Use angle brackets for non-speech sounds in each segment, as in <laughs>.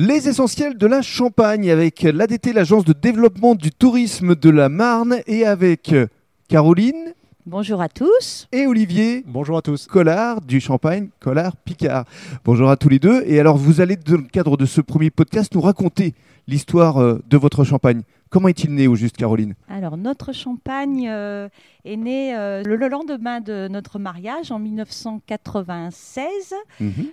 Les essentiels de la Champagne avec l'ADT, l'agence de développement du tourisme de la Marne, et avec Caroline Bonjour à tous. et Olivier Bonjour à tous. Collard du Champagne, Collard Picard. Bonjour à tous les deux. Et alors, vous allez, dans le cadre de ce premier podcast, nous raconter l'histoire euh, de votre Champagne. Comment est-il né au juste, Caroline? Alors, notre champagne euh, est né euh, le, le lendemain de notre mariage en 1996.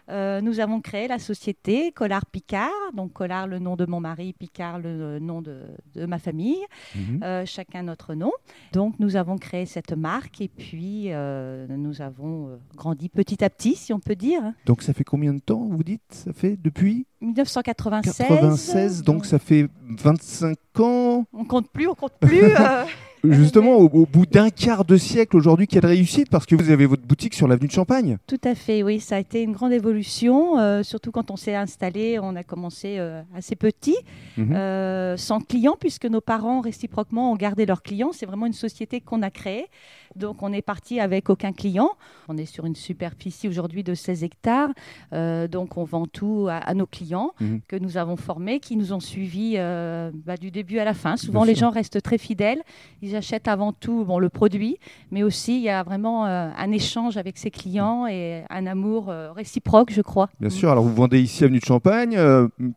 Euh, nous avons créé la société Collard Picard. Donc, Collard, le nom de mon mari, Picard, le nom de, de ma famille. Mhm. Chacun notre nom. Donc, nous avons créé cette marque et puis nous avons grandi petit à petit, si on peut dire. Donc, ça fait combien de temps, vous dites? Ça fait depuis 1996. 96, donc ça fait 25 ans. On compte plus, on compte plus. euh, <laughs> Justement, au, au bout d'un quart de siècle aujourd'hui, quelle réussite Parce que vous avez votre boutique sur l'avenue de Champagne. Tout à fait, oui, ça a été une grande évolution, euh, surtout quand on s'est installé, on a commencé euh, assez petit, Mhm. sans clients, puisque nos parents réciproquement ont gardé leurs clients. C'est vraiment une société qu'on a créée. Donc on est parti avec aucun client. On est sur une superficie aujourd'hui de 16 hectares. Euh, donc on vend tout à, à nos clients Mhm. que nous avons formés, qui nous ont suivis euh, bah, du début à la fin. Souvent Bien les sûr. gens restent très fidèles. Ils achètent avant tout bon, le produit, mais aussi il y a vraiment euh, un échange avec ses clients et un amour réciproque, je crois. Bien sûr, alors vous vendez ici avenue de Champagne,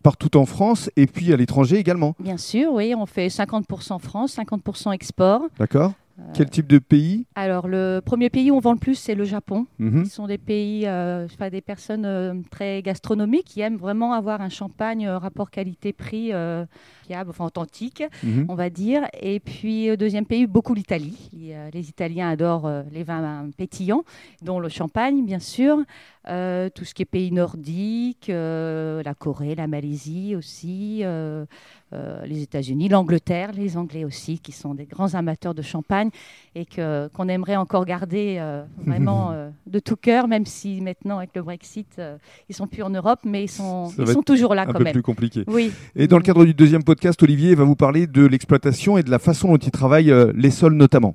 partout en France et puis à l'étranger également. Bien sûr, oui, on fait 50% France, 50% export. D'accord Quel type de pays Alors, le premier pays où on vend le plus, c'est le Japon. Mhm. Ce sont des pays, euh, enfin, des personnes euh, très gastronomiques qui aiment vraiment avoir un champagne euh, rapport qualité-prix euh, fiable, enfin authentique, Mhm. on va dire. Et puis, euh, deuxième pays, beaucoup l'Italie. Euh, les Italiens adorent euh, les vins pétillants, dont le champagne, bien sûr. Euh, tout ce qui est pays nordiques, euh, la Corée, la Malaisie aussi, euh, euh, les États-Unis, l'Angleterre, les Anglais aussi, qui sont des grands amateurs de champagne et que qu'on aimerait encore garder euh, vraiment <laughs> euh, de tout cœur, même si maintenant avec le Brexit, euh, ils sont plus en Europe, mais ils sont, ils toujours là Un quand peu même. plus compliqué. Oui. Et dans le cadre du deuxième podcast, Olivier va vous parler de l'exploitation et de la façon dont il travaille euh, les sols notamment.